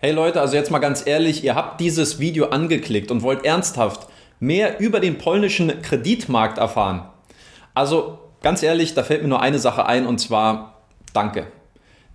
Hey Leute, also jetzt mal ganz ehrlich, ihr habt dieses Video angeklickt und wollt ernsthaft mehr über den polnischen Kreditmarkt erfahren. Also ganz ehrlich, da fällt mir nur eine Sache ein und zwar danke.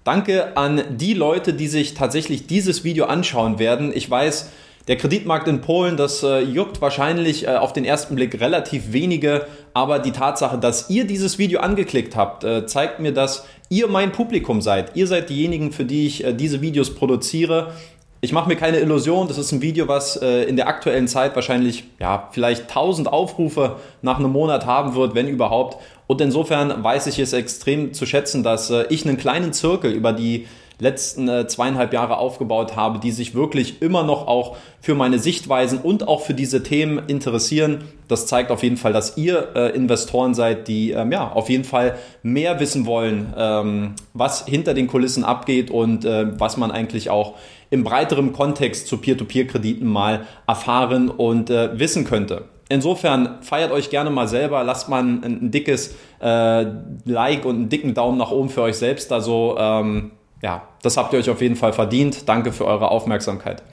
Danke an die Leute, die sich tatsächlich dieses Video anschauen werden. Ich weiß, der Kreditmarkt in Polen, das äh, juckt wahrscheinlich äh, auf den ersten Blick relativ wenige, aber die Tatsache, dass ihr dieses Video angeklickt habt, äh, zeigt mir, dass ihr mein Publikum seid. Ihr seid diejenigen, für die ich äh, diese Videos produziere. Ich mache mir keine Illusion, das ist ein Video, was äh, in der aktuellen Zeit wahrscheinlich ja, vielleicht 1000 Aufrufe nach einem Monat haben wird, wenn überhaupt. Und insofern weiß ich es extrem zu schätzen, dass äh, ich einen kleinen Zirkel über die letzten äh, zweieinhalb Jahre aufgebaut habe, die sich wirklich immer noch auch für meine Sichtweisen und auch für diese Themen interessieren. Das zeigt auf jeden Fall, dass ihr äh, Investoren seid, die ähm, ja auf jeden Fall mehr wissen wollen, ähm, was hinter den Kulissen abgeht und äh, was man eigentlich auch im breiteren Kontext zu Peer-to-Peer-Krediten mal erfahren und äh, wissen könnte. Insofern feiert euch gerne mal selber, lasst mal ein, ein dickes äh, Like und einen dicken Daumen nach oben für euch selbst da so. Ähm, ja, das habt ihr euch auf jeden Fall verdient. Danke für eure Aufmerksamkeit.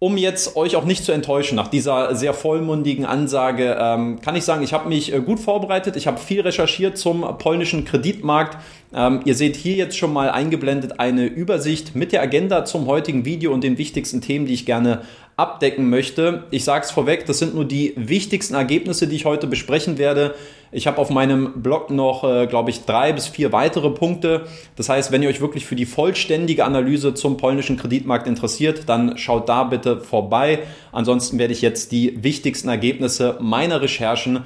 Um jetzt euch auch nicht zu enttäuschen nach dieser sehr vollmundigen Ansage, ähm, kann ich sagen, ich habe mich äh, gut vorbereitet. Ich habe viel recherchiert zum polnischen Kreditmarkt. Ähm, ihr seht hier jetzt schon mal eingeblendet eine Übersicht mit der Agenda zum heutigen Video und den wichtigsten Themen, die ich gerne abdecken möchte. Ich sage es vorweg, das sind nur die wichtigsten Ergebnisse, die ich heute besprechen werde. Ich habe auf meinem Blog noch, äh, glaube ich, drei bis vier weitere Punkte. Das heißt, wenn ihr euch wirklich für die vollständige Analyse zum polnischen Kreditmarkt interessiert, dann schaut da bitte vorbei. Ansonsten werde ich jetzt die wichtigsten Ergebnisse meiner Recherchen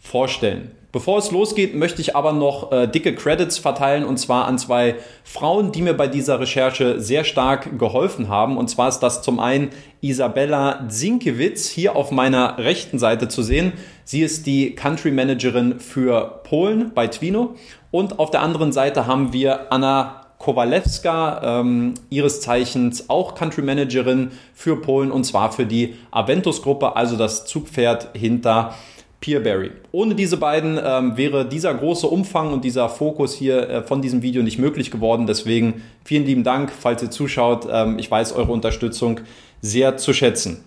vorstellen. Bevor es losgeht, möchte ich aber noch äh, dicke Credits verteilen und zwar an zwei Frauen, die mir bei dieser Recherche sehr stark geholfen haben. Und zwar ist das zum einen Isabella Zinkiewicz hier auf meiner rechten Seite zu sehen. Sie ist die Country Managerin für Polen bei Twino. Und auf der anderen Seite haben wir Anna Kowalewska, ähm, ihres Zeichens auch Country Managerin für Polen und zwar für die Aventus-Gruppe, also das Zugpferd hinter Peerberry. Ohne diese beiden ähm, wäre dieser große Umfang und dieser Fokus hier äh, von diesem Video nicht möglich geworden. Deswegen vielen lieben Dank, falls ihr zuschaut. Ähm, ich weiß eure Unterstützung sehr zu schätzen.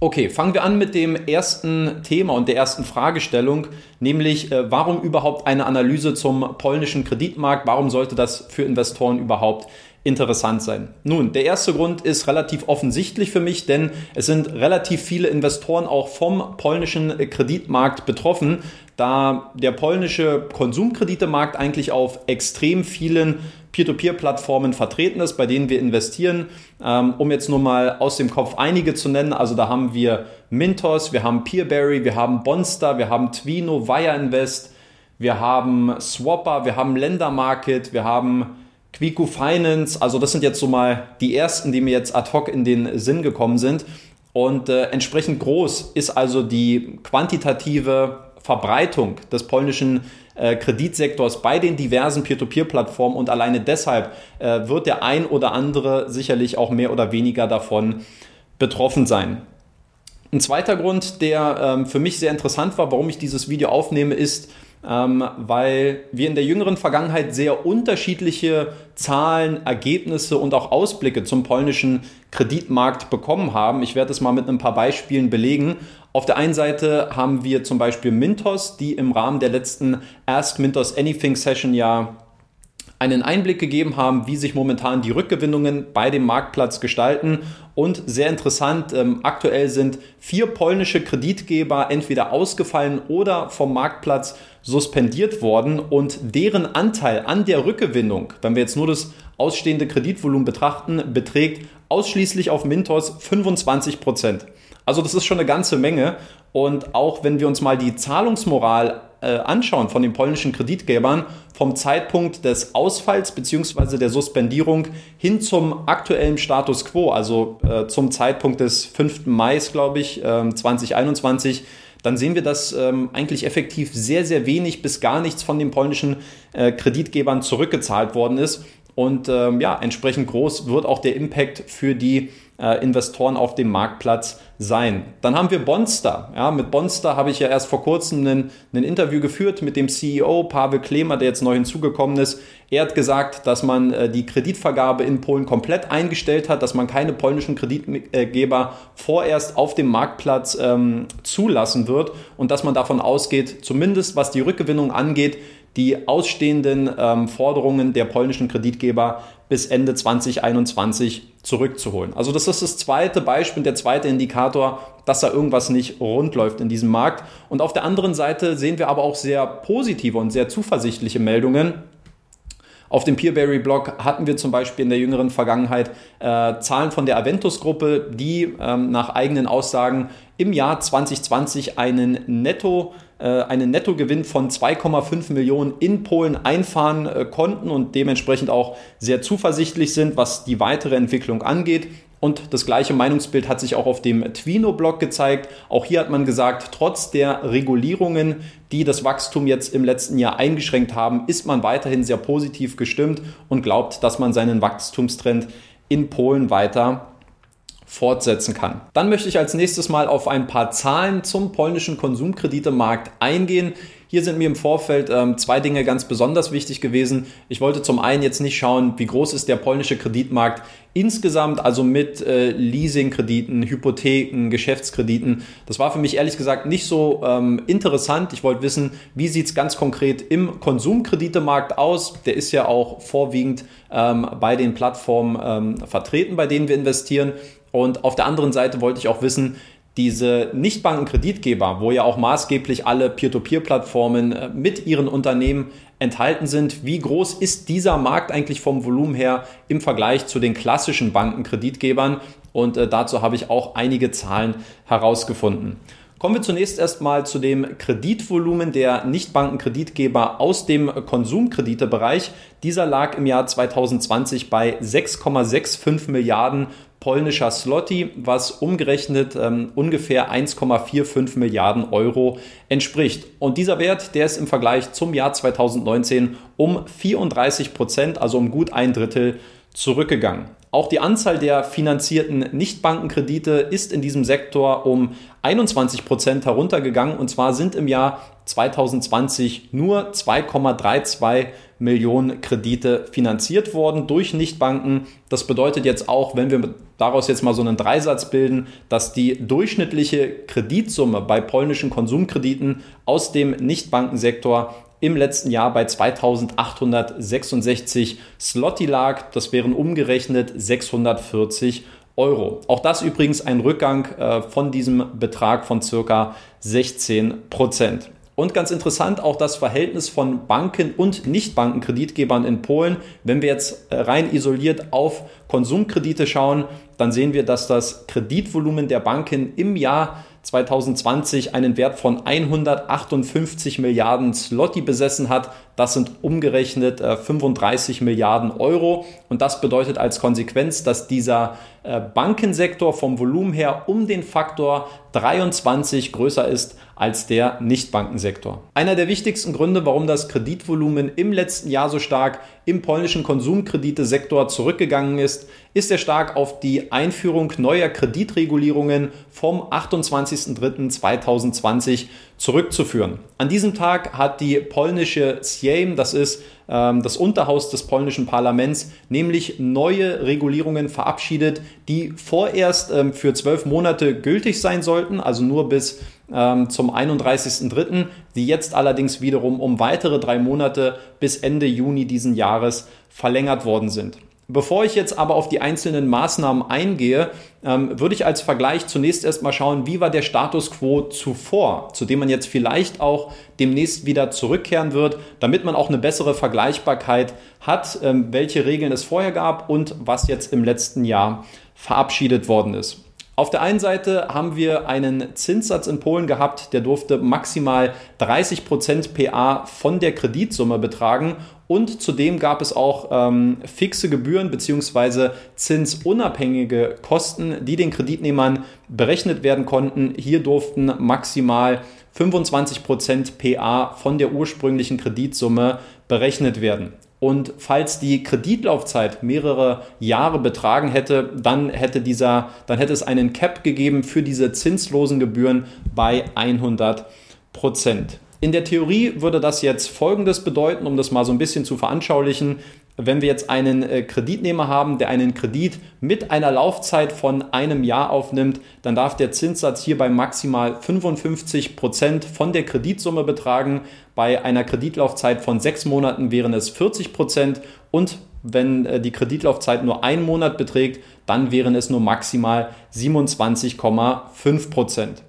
Okay, fangen wir an mit dem ersten Thema und der ersten Fragestellung, nämlich äh, warum überhaupt eine Analyse zum polnischen Kreditmarkt? Warum sollte das für Investoren überhaupt interessant sein. Nun, der erste Grund ist relativ offensichtlich für mich, denn es sind relativ viele Investoren auch vom polnischen Kreditmarkt betroffen, da der polnische Konsumkreditemarkt eigentlich auf extrem vielen Peer-to-Peer-Plattformen vertreten ist, bei denen wir investieren. Ähm, um jetzt nur mal aus dem Kopf einige zu nennen, also da haben wir Mintos, wir haben Peerberry, wir haben Bonster, wir haben Twino, Wire Invest, wir haben Swapper, wir haben Ländermarket, wir haben Quico Finance, also das sind jetzt so mal die ersten, die mir jetzt ad hoc in den Sinn gekommen sind. Und äh, entsprechend groß ist also die quantitative Verbreitung des polnischen äh, Kreditsektors bei den diversen Peer-to-Peer-Plattformen und alleine deshalb äh, wird der ein oder andere sicherlich auch mehr oder weniger davon betroffen sein. Ein zweiter Grund, der ähm, für mich sehr interessant war, warum ich dieses Video aufnehme, ist, ähm, weil wir in der jüngeren Vergangenheit sehr unterschiedliche Zahlen, Ergebnisse und auch Ausblicke zum polnischen Kreditmarkt bekommen haben. Ich werde es mal mit ein paar Beispielen belegen. Auf der einen Seite haben wir zum Beispiel Mintos, die im Rahmen der letzten Ask Mintos Anything Session ja einen Einblick gegeben haben, wie sich momentan die Rückgewinnungen bei dem Marktplatz gestalten. Und sehr interessant, ähm, aktuell sind vier polnische Kreditgeber entweder ausgefallen oder vom Marktplatz suspendiert worden und deren Anteil an der Rückgewinnung, wenn wir jetzt nur das ausstehende Kreditvolumen betrachten, beträgt ausschließlich auf Mintos 25 Prozent. Also das ist schon eine ganze Menge. Und auch wenn wir uns mal die Zahlungsmoral anschauen von den polnischen Kreditgebern, vom Zeitpunkt des Ausfalls bzw. der Suspendierung hin zum aktuellen Status quo, also äh, zum Zeitpunkt des 5. Mai, glaube ich, äh, 2021, dann sehen wir, dass ähm, eigentlich effektiv sehr, sehr wenig bis gar nichts von den polnischen äh, Kreditgebern zurückgezahlt worden ist. Und ähm, ja, entsprechend groß wird auch der Impact für die äh, Investoren auf dem Marktplatz sein. Dann haben wir Bonster. Ja, mit Bonster habe ich ja erst vor kurzem ein, Interview geführt mit dem CEO Pavel Klemer, der jetzt neu hinzugekommen ist. Er hat gesagt, dass man äh, die Kreditvergabe in Polen komplett eingestellt hat, dass man keine polnischen Kreditgeber vorerst auf dem Marktplatz ähm, zulassen wird und dass man davon ausgeht, zumindest was die Rückgewinnung angeht, die ausstehenden ähm, Forderungen der polnischen Kreditgeber bis Ende 2021 zurückzuholen. Also das ist das zweite Beispiel, der zweite Indikator, dass da irgendwas nicht rund läuft in diesem Markt. Und auf der anderen Seite sehen wir aber auch sehr positive und sehr zuversichtliche Meldungen. Auf dem Peerberry-Blog hatten wir zum Beispiel in der jüngeren Vergangenheit äh, Zahlen von der Aventus-Gruppe, die ähm, nach eigenen Aussagen im Jahr 2020 einen Netto einen Nettogewinn von 2,5 Millionen in Polen einfahren äh, konnten und dementsprechend auch sehr zuversichtlich sind, was die weitere Entwicklung angeht. Und das gleiche Meinungsbild hat sich auch auf dem Twino-Blog gezeigt. Auch hier hat man gesagt, trotz der Regulierungen, die das Wachstum jetzt im letzten Jahr eingeschränkt haben, ist man weiterhin sehr positiv gestimmt und glaubt, dass man seinen Wachstumstrend in Polen weiter fortsetzen kann. Dann möchte ich als nächstes mal auf ein paar Zahlen zum polnischen Konsumkreditemarkt eingehen. Hier sind mir im Vorfeld ähm, zwei Dinge ganz besonders wichtig gewesen. Ich wollte zum einen jetzt nicht schauen, wie groß ist der polnische Kreditmarkt insgesamt, also mit äh, Leasingkrediten, Hypotheken, Geschäftskrediten. Das war für mich ehrlich gesagt nicht so ähm, interessant. Ich wollte wissen, wie sieht es ganz konkret im Konsumkreditemarkt aus. Der ist ja auch vorwiegend ähm, bei den Plattformen ähm, vertreten, bei denen wir investieren. Und auf der anderen Seite wollte ich auch wissen, diese Nichtbankenkreditgeber, wo ja auch maßgeblich alle Peer-to-Peer-Plattformen äh, mit ihren Unternehmen enthalten sind, wie groß ist dieser Markt eigentlich vom Volumen her im Vergleich zu den klassischen Bankenkreditgebern? Und äh, dazu habe ich auch einige Zahlen herausgefunden. Kommen wir zunächst erstmal zu dem Kreditvolumen der Nichtbankenkreditgeber aus dem Konsumkreditebereich. Dieser lag im Jahr 2020 bei 6,65 Milliarden polnischer Slotty, was umgerechnet ähm, ungefähr 1,45 Milliarden Euro entspricht. Und dieser Wert, der ist im Vergleich zum Jahr 2019 um 34 Prozent, also um gut ein Drittel zurückgegangen. Auch die Anzahl der finanzierten Nichtbankenkredite ist in diesem Sektor um 21 Prozent heruntergegangen. Und zwar sind im Jahr 2020 nur 2,32 Millionen Kredite finanziert worden durch Nichtbanken. Das bedeutet jetzt auch, wenn wir daraus jetzt mal so einen Dreisatz bilden, dass die durchschnittliche Kreditsumme bei polnischen Konsumkrediten aus dem Nichtbankensektor im letzten Jahr bei 2866 Slotty lag. Das wären umgerechnet 640 Euro. Auch das übrigens ein Rückgang äh, von diesem Betrag von circa 16 Prozent. Und ganz interessant auch das Verhältnis von Banken und Nichtbankenkreditgebern in Polen. Wenn wir jetzt äh, rein isoliert auf Konsumkredite schauen, dann sehen wir, dass das Kreditvolumen der Banken im Jahr 2020 einen Wert von 158 Milliarden Slotty besessen hat. Das sind umgerechnet äh, 35 Milliarden Euro. Und das bedeutet als Konsequenz, dass dieser äh, Bankensektor vom Volumen her um den Faktor 23 größer ist als der Nichtbankensektor. Einer der wichtigsten Gründe, warum das Kreditvolumen im letzten Jahr so stark im polnischen Konsumkreditesektor zurückgegangen ist, ist er stark auf die Einführung neuer Kreditregulierungen vom 28.03.2020 zurückzuführen. An diesem Tag hat die polnische Sejm, das ist ähm, das Unterhaus des polnischen Parlaments, nämlich neue Regulierungen verabschiedet, die vorerst ähm, für zwölf Monate gültig sein sollten, also nur bis ähm, zum 31.03., die jetzt allerdings wiederum um weitere drei Monate bis Ende Juni diesen Jahres verlängert worden sind. Bevor ich jetzt aber auf die einzelnen Maßnahmen eingehe, ähm, würde ich als Vergleich zunächst erstmal schauen, wie war der Status quo zuvor, zu dem man jetzt vielleicht auch demnächst wieder zurückkehren wird, damit man auch eine bessere Vergleichbarkeit hat, ähm, welche Regeln es vorher gab und was jetzt im letzten Jahr verabschiedet worden ist. Auf der einen Seite haben wir einen Zinssatz in Polen gehabt, der durfte maximal 30% PA von der Kreditsumme betragen und zudem gab es auch ähm, fixe Gebühren bzw. zinsunabhängige Kosten, die den Kreditnehmern berechnet werden konnten. Hier durften maximal 25% PA von der ursprünglichen Kreditsumme berechnet werden. Und falls die Kreditlaufzeit mehrere Jahre betragen hätte, dann hätte dieser, dann hätte es einen Cap gegeben für diese zinslosen Gebühren bei 100 Prozent. In der Theorie würde das jetzt Folgendes bedeuten, um das mal so ein bisschen zu veranschaulichen wenn wir jetzt einen äh, Kreditnehmer haben, der einen Kredit mit einer Laufzeit von einem Jahr aufnimmt, dann darf der Zinssatz hierbei maximal 55 Prozent von der Kreditsumme betragen. Bei einer Kreditlaufzeit von sechs Monaten wären es 40 Prozent und wenn äh, die Kreditlaufzeit nur einen Monat beträgt, dann wären es nur maximal 27,5 Prozent.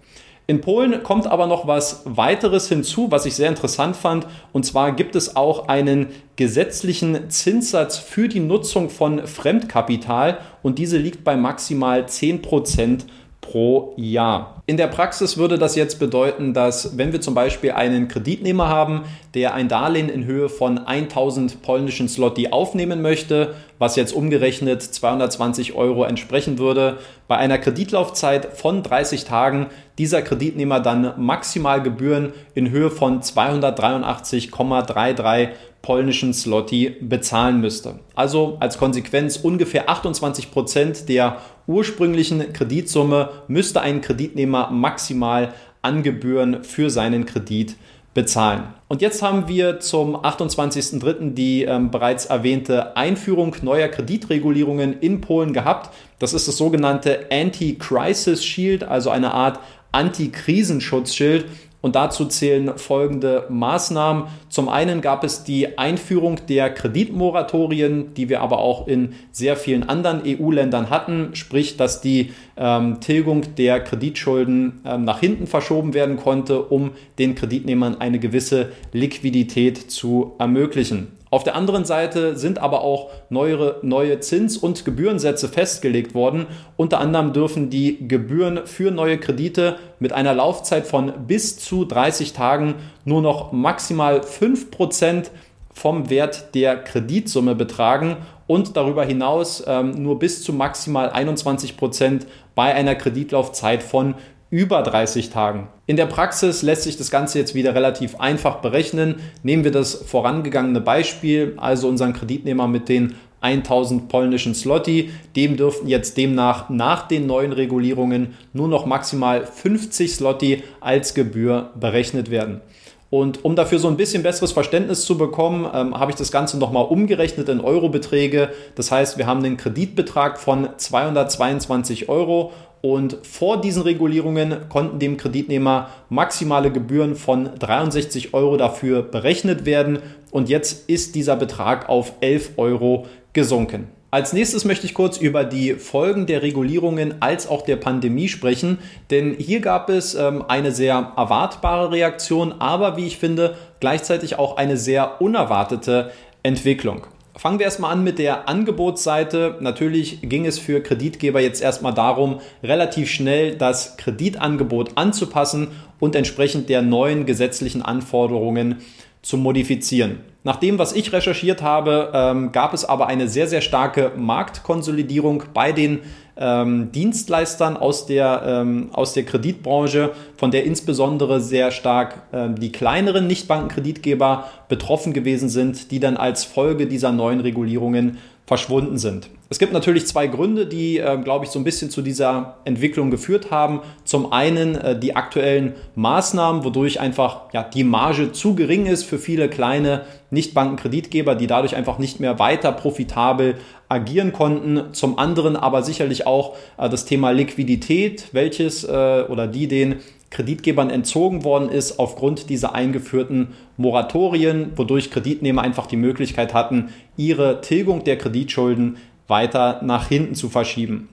In Polen kommt aber noch was weiteres hinzu, was ich sehr interessant fand. Und zwar gibt es auch einen gesetzlichen Zinssatz für die Nutzung von Fremdkapital und diese liegt bei maximal 10 Prozent pro Jahr. In der Praxis würde das jetzt bedeuten, dass wenn wir zum Beispiel einen Kreditnehmer haben, der ein Darlehen in Höhe von 1000 polnischen Slotty aufnehmen möchte, was jetzt umgerechnet 220 Euro entsprechen würde, bei einer Kreditlaufzeit von 30 Tagen dieser Kreditnehmer dann maximal Gebühren in Höhe von 283,33 polnischen Slotty bezahlen müsste. Also als Konsequenz ungefähr 28 Prozent der ursprünglichen Kreditsumme müsste ein Kreditnehmer maximal an Gebühren für seinen Kredit bezahlen. Und jetzt haben wir zum 28.03. die ähm, bereits erwähnte Einführung neuer Kreditregulierungen in Polen gehabt. Das ist das sogenannte Anti-Crisis Shield, also eine Art Anti-Krisenschutzschild. Und dazu zählen folgende Maßnahmen. Zum einen gab es die Einführung der Kreditmoratorien, die wir aber auch in sehr vielen anderen EU-Ländern hatten, sprich, dass die ähm, Tilgung der Kreditschulden ähm, nach hinten verschoben werden konnte, um den Kreditnehmern eine gewisse Liquidität zu ermöglichen. Auf der anderen Seite sind aber auch neuere, neue Zins- und Gebührensätze festgelegt worden. Unter anderem dürfen die Gebühren für neue Kredite mit einer Laufzeit von bis zu 30 Tagen nur noch maximal 5% vom Wert der Kreditsumme betragen und darüber hinaus ähm, nur bis zu maximal 21% bei einer Kreditlaufzeit von über 30 Tagen. In der Praxis lässt sich das Ganze jetzt wieder relativ einfach berechnen. Nehmen wir das vorangegangene Beispiel, also unseren Kreditnehmer mit den 1000 polnischen Slotty. Dem dürften jetzt demnach nach den neuen Regulierungen nur noch maximal 50 Slotty als Gebühr berechnet werden. Und um dafür so ein bisschen besseres Verständnis zu bekommen, ähm, habe ich das Ganze nochmal umgerechnet in Eurobeträge. Das heißt, wir haben den Kreditbetrag von 222 Euro und vor diesen Regulierungen konnten dem Kreditnehmer maximale Gebühren von 63 Euro dafür berechnet werden. Und jetzt ist dieser Betrag auf 11 Euro gesunken. Als nächstes möchte ich kurz über die Folgen der Regulierungen als auch der Pandemie sprechen, denn hier gab es ähm, eine sehr erwartbare Reaktion, aber wie ich finde, gleichzeitig auch eine sehr unerwartete Entwicklung. Fangen wir erstmal an mit der Angebotsseite. Natürlich ging es für Kreditgeber jetzt erstmal darum, relativ schnell das Kreditangebot anzupassen und entsprechend der neuen gesetzlichen Anforderungen zu modifizieren. Nach dem, was ich recherchiert habe, ähm, gab es aber eine sehr, sehr starke Marktkonsolidierung bei den ähm, Dienstleistern aus der, ähm, aus der Kreditbranche, von der insbesondere sehr stark ähm, die kleineren Nichtbankenkreditgeber betroffen gewesen sind, die dann als Folge dieser neuen Regulierungen verschwunden sind. Es gibt natürlich zwei Gründe, die, äh, glaube ich, so ein bisschen zu dieser Entwicklung geführt haben. Zum einen äh, die aktuellen Maßnahmen, wodurch einfach ja, die Marge zu gering ist für viele kleine Nichtbankenkreditgeber, die dadurch einfach nicht mehr weiter profitabel agieren konnten. Zum anderen aber sicherlich auch äh, das Thema Liquidität, welches äh, oder die den Kreditgebern entzogen worden ist aufgrund dieser eingeführten Moratorien, wodurch Kreditnehmer einfach die Möglichkeit hatten, ihre Tilgung der Kreditschulden weiter nach hinten zu verschieben.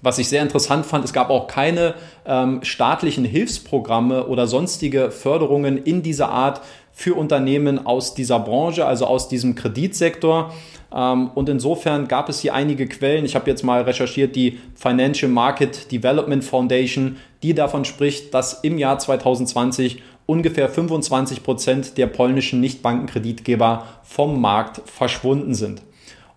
Was ich sehr interessant fand, es gab auch keine ähm, staatlichen Hilfsprogramme oder sonstige Förderungen in dieser Art für Unternehmen aus dieser Branche, also aus diesem Kreditsektor. Ähm, und insofern gab es hier einige Quellen. Ich habe jetzt mal recherchiert, die Financial Market Development Foundation, die davon spricht, dass im Jahr 2020 ungefähr 25 Prozent der polnischen Nichtbankenkreditgeber vom Markt verschwunden sind.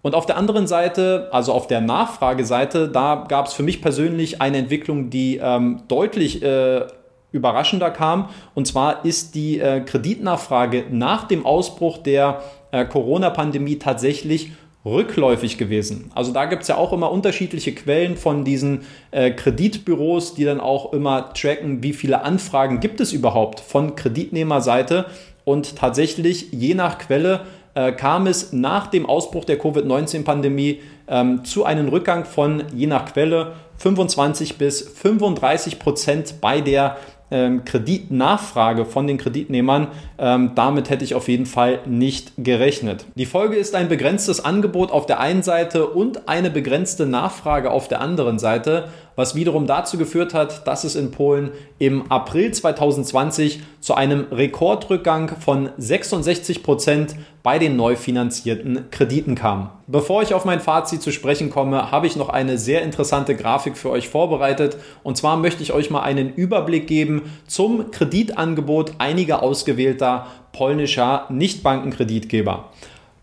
Und auf der anderen Seite, also auf der Nachfrageseite, da gab es für mich persönlich eine Entwicklung, die ähm, deutlich äh, überraschender kam. Und zwar ist die äh, Kreditnachfrage nach dem Ausbruch der äh, Corona-Pandemie tatsächlich rückläufig gewesen. Also da gibt es ja auch immer unterschiedliche Quellen von diesen äh, Kreditbüros, die dann auch immer tracken, wie viele Anfragen gibt es überhaupt von Kreditnehmerseite. Und tatsächlich, je nach Quelle, äh, kam es nach dem Ausbruch der Covid-19-Pandemie ähm, zu einem Rückgang von, je nach Quelle, 25 bis 35 Prozent bei der ähm, Kreditnachfrage von den Kreditnehmern. Ähm, damit hätte ich auf jeden Fall nicht gerechnet. Die Folge ist ein begrenztes Angebot auf der einen Seite und eine begrenzte Nachfrage auf der anderen Seite was wiederum dazu geführt hat, dass es in Polen im April 2020 zu einem Rekordrückgang von 66 Prozent bei den neu finanzierten Krediten kam. Bevor ich auf mein Fazit zu sprechen komme, habe ich noch eine sehr interessante Grafik für euch vorbereitet. Und zwar möchte ich euch mal einen Überblick geben zum Kreditangebot einiger ausgewählter polnischer Nichtbankenkreditgeber.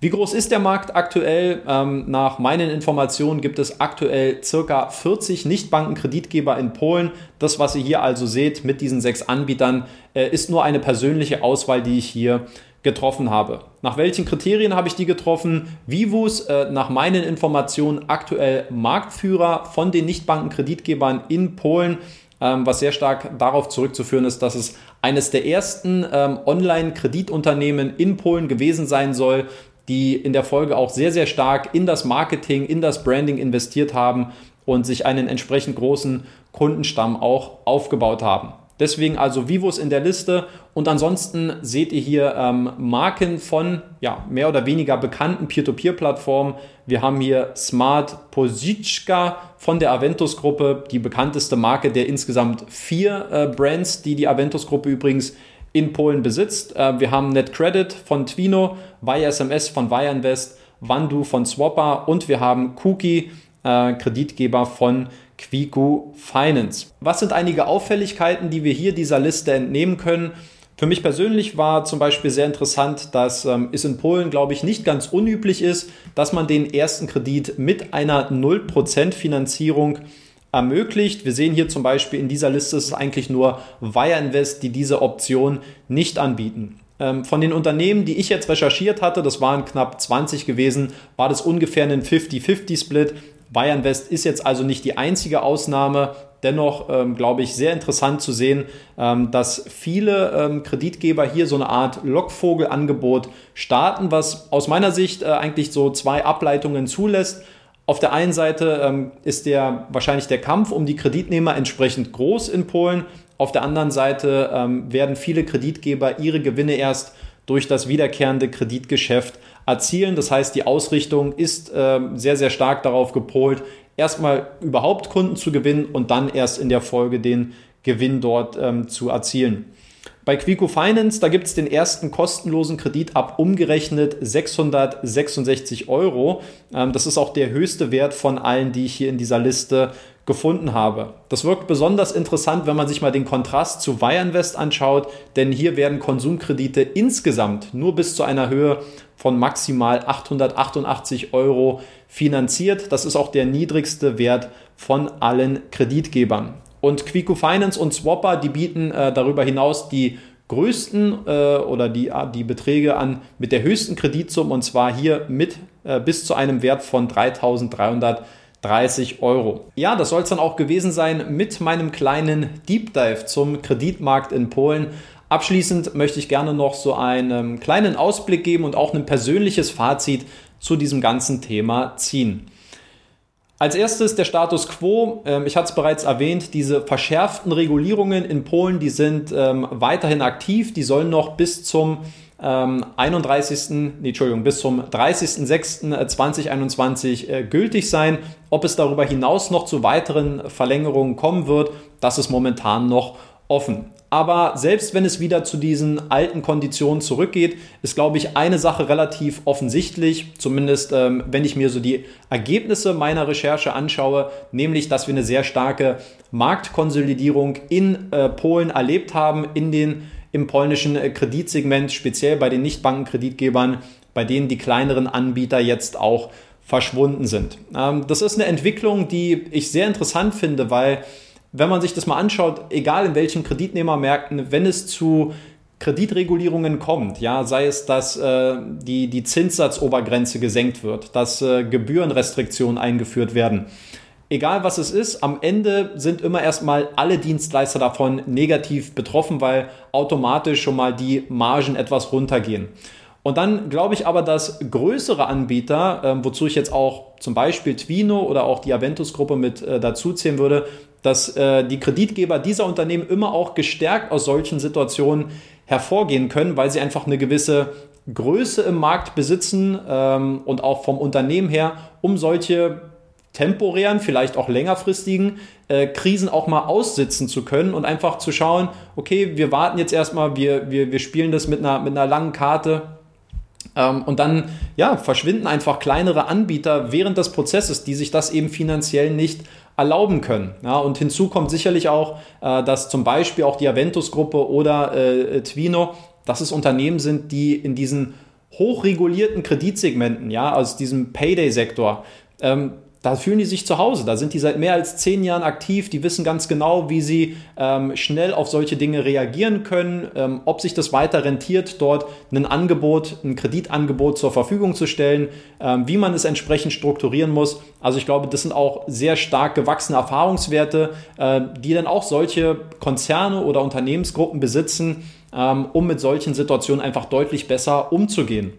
Wie groß ist der Markt aktuell? Ähm, nach meinen Informationen gibt es aktuell circa 40 Nichtbankenkreditgeber in Polen. Das, was ihr hier also seht mit diesen sechs Anbietern, äh, ist nur eine persönliche Auswahl, die ich hier getroffen habe. Nach welchen Kriterien habe ich die getroffen? Vivus, äh, nach meinen Informationen aktuell Marktführer von den Nichtbankenkreditgebern in Polen ähm, was sehr stark darauf zurückzuführen ist, dass es eines der ersten ähm, Online-Kreditunternehmen in Polen gewesen sein soll, die in der Folge auch sehr, sehr stark in das Marketing, in das Branding investiert haben und sich einen entsprechend großen Kundenstamm auch aufgebaut haben. Deswegen also Vivos in der Liste und ansonsten seht ihr hier ähm, Marken von ja, mehr oder weniger bekannten Peer-to-Peer-Plattformen. Wir haben hier Smart Posichka von der Aventus-Gruppe, die bekannteste Marke der insgesamt vier äh, Brands, die die Aventus-Gruppe übrigens in Polen besitzt. Äh, wir haben NetCredit von Twino, Via SMS von Via Invest, Wandu von Swapper und wir haben Cookie, äh, Kreditgeber von Quiku Finance. Was sind einige Auffälligkeiten, die wir hier dieser Liste entnehmen können? Für mich persönlich war zum Beispiel sehr interessant, dass ähm, es in Polen, glaube ich, nicht ganz unüblich ist, dass man den ersten Kredit mit einer 0% Finanzierung ermöglicht. Wir sehen hier zum Beispiel in dieser Liste ist es eigentlich nur Wire Invest, die diese Option nicht anbieten. Ähm, von den Unternehmen, die ich jetzt recherchiert hatte, das waren knapp 20 gewesen, war das ungefähr ein 50-50-Split. Wire Invest ist jetzt also nicht die einzige Ausnahme. Dennoch ähm, glaube ich sehr interessant zu sehen, ähm, dass viele ähm, Kreditgeber hier so eine Art Lockvogelangebot starten, was aus meiner Sicht äh, eigentlich so zwei Ableitungen zulässt. Auf der einen Seite ähm, ist der wahrscheinlich der Kampf um die Kreditnehmer entsprechend groß in Polen. Auf der anderen Seite ähm, werden viele Kreditgeber ihre Gewinne erst durch das wiederkehrende Kreditgeschäft erzielen. Das heißt, die Ausrichtung ist äh, sehr, sehr stark darauf gepolt, erstmal überhaupt Kunden zu gewinnen und dann erst in der Folge den Gewinn dort ähm, zu erzielen. Bei Quico Finance, da gibt es den ersten kostenlosen Kredit ab umgerechnet 666 Euro. Ähm, das ist auch der höchste Wert von allen, die ich hier in dieser Liste gefunden habe. Das wirkt besonders interessant, wenn man sich mal den Kontrast zu Wireinvest anschaut, denn hier werden Konsumkredite insgesamt nur bis zu einer Höhe von maximal 888 Euro finanziert. Das ist auch der niedrigste Wert von allen Kreditgebern. Und Quico Finance und Swapper, die bieten äh, darüber hinaus die größten äh, oder die, äh, die Beträge an mit der höchsten Kreditsumme und zwar hier mit äh, bis zu einem Wert von 3.330 Euro. Ja, das soll es dann auch gewesen sein mit meinem kleinen Deep Dive zum Kreditmarkt in Polen. Abschließend möchte ich gerne noch so einen kleinen Ausblick geben und auch ein persönliches Fazit zu diesem ganzen Thema ziehen. Als erstes der Status quo. Ähm, ich hatte es bereits erwähnt, diese verschärften Regulierungen in Polen, die sind ähm, weiterhin aktiv. Die sollen noch bis zum 31. Ähm, nee, Entschuldigung, bis zum 30.06.2021 äh, gültig sein. Ob es darüber hinaus noch zu weiteren Verlängerungen kommen wird, das ist momentan noch offen. Aber selbst wenn es wieder zu diesen alten Konditionen zurückgeht, ist, glaube ich, eine Sache relativ offensichtlich, zumindest ähm, wenn ich mir so die Ergebnisse meiner Recherche anschaue, nämlich, dass wir eine sehr starke Marktkonsolidierung in äh, Polen erlebt haben, in den, im polnischen äh, Kreditsegment, speziell bei den Nichtbankenkreditgebern, bei denen die kleineren Anbieter jetzt auch verschwunden sind. Ähm, das ist eine Entwicklung, die ich sehr interessant finde, weil wenn man sich das mal anschaut, egal in welchen Kreditnehmermärkten, wenn es zu Kreditregulierungen kommt, ja, sei es, dass äh, die, die Zinssatzobergrenze gesenkt wird, dass äh, Gebührenrestriktionen eingeführt werden, egal was es ist, am Ende sind immer erstmal alle Dienstleister davon negativ betroffen, weil automatisch schon mal die Margen etwas runtergehen. Und dann glaube ich aber, dass größere Anbieter, äh, wozu ich jetzt auch zum Beispiel Twino oder auch die Aventus-Gruppe mit äh, dazu würde, dass äh, die Kreditgeber dieser Unternehmen immer auch gestärkt aus solchen Situationen hervorgehen können, weil sie einfach eine gewisse Größe im Markt besitzen ähm, und auch vom Unternehmen her, um solche temporären, vielleicht auch längerfristigen äh, Krisen auch mal aussitzen zu können und einfach zu schauen, okay, wir warten jetzt erstmal, wir, wir, wir spielen das mit einer, mit einer langen Karte. Ähm, und dann ja, verschwinden einfach kleinere Anbieter während des Prozesses, die sich das eben finanziell nicht erlauben können. Ja, und hinzu kommt sicherlich auch, äh, dass zum Beispiel auch die Aventus-Gruppe oder äh, Twino, dass es Unternehmen sind, die in diesen hochregulierten Kreditsegmenten, ja, aus diesem Payday-Sektor, ähm, da fühlen die sich zu Hause. Da sind die seit mehr als zehn Jahren aktiv. Die wissen ganz genau, wie sie ähm, schnell auf solche Dinge reagieren können, ähm, ob sich das weiter rentiert, dort ein Angebot, ein Kreditangebot zur Verfügung zu stellen, ähm, wie man es entsprechend strukturieren muss. Also ich glaube, das sind auch sehr stark gewachsene Erfahrungswerte, äh, die dann auch solche Konzerne oder Unternehmensgruppen besitzen, ähm, um mit solchen Situationen einfach deutlich besser umzugehen.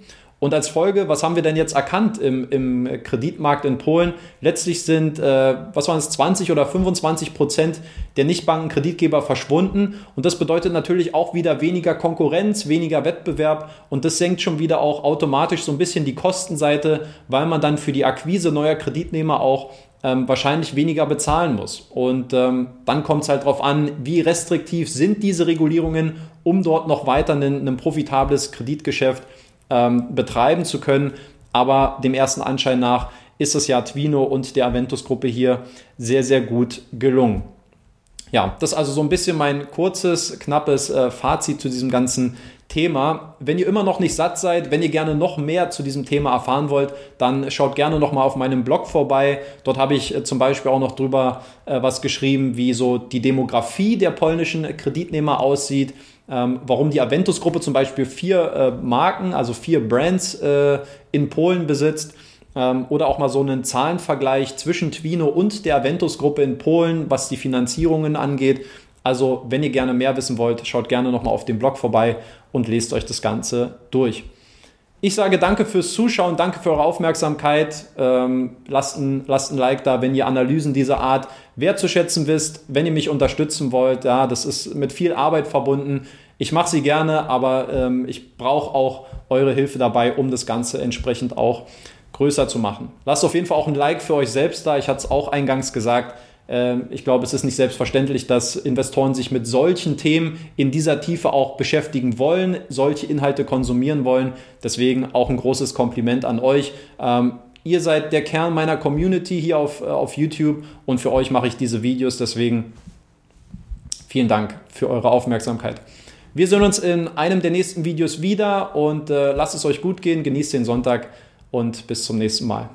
Und als Folge, was haben wir denn jetzt erkannt im, im Kreditmarkt in Polen? Letztlich sind, äh, was waren es, 20 oder 25 Prozent der Nichtbankenkreditgeber verschwunden. Und das bedeutet natürlich auch wieder weniger Konkurrenz, weniger Wettbewerb. Und das senkt schon wieder auch automatisch so ein bisschen die Kostenseite, weil man dann für die Akquise neuer Kreditnehmer auch ähm, wahrscheinlich weniger bezahlen muss. Und ähm, dann kommt es halt darauf an, wie restriktiv sind diese Regulierungen, um dort noch weiter ein, ein profitables Kreditgeschäft ähm, betreiben zu können. Aber dem ersten Anschein nach ist es ja Twino und der Aventus-Gruppe hier sehr, sehr gut gelungen. Ja, das ist also so ein bisschen mein kurzes, knappes äh, Fazit zu diesem ganzen Thema. Wenn ihr immer noch nicht satt seid, wenn ihr gerne noch mehr zu diesem Thema erfahren wollt, dann schaut gerne noch mal auf meinem Blog vorbei. Dort habe ich äh, zum Beispiel auch noch drüber äh, was geschrieben, wie so die Demografie der polnischen Kreditnehmer aussieht ähm, warum die Aventus-Gruppe zum Beispiel vier äh, Marken, also vier Brands äh, in Polen besitzt. Ähm, oder auch mal so einen Zahlenvergleich zwischen Twino und der Aventus-Gruppe in Polen, was die Finanzierungen angeht. Also, wenn ihr gerne mehr wissen wollt, schaut gerne nochmal auf dem Blog vorbei und lest euch das Ganze durch. Ich sage danke fürs Zuschauen, danke für eure Aufmerksamkeit. Ähm, lasst, ein, lasst ein Like da, wenn ihr Analysen dieser Art wertzuschätzen wisst, wenn ihr mich unterstützen wollt. Ja, das ist mit viel Arbeit verbunden. Ich mache sie gerne, aber ähm, ich brauche auch eure Hilfe dabei, um das Ganze entsprechend auch größer zu machen. Lasst auf jeden Fall auch ein Like für euch selbst da. Ich hatte es auch eingangs gesagt. Ähm, ich glaube, es ist nicht selbstverständlich, dass Investoren sich mit solchen Themen in dieser Tiefe auch beschäftigen wollen, solche Inhalte konsumieren wollen. Deswegen auch ein großes Kompliment an euch. Ähm, ihr seid der Kern meiner Community hier auf, äh, auf YouTube und für euch mache ich diese Videos. Deswegen vielen Dank für eure Aufmerksamkeit. Wir sehen uns in einem der nächsten Videos wieder und äh, lasst es euch gut gehen, genießt den Sonntag und bis zum nächsten Mal.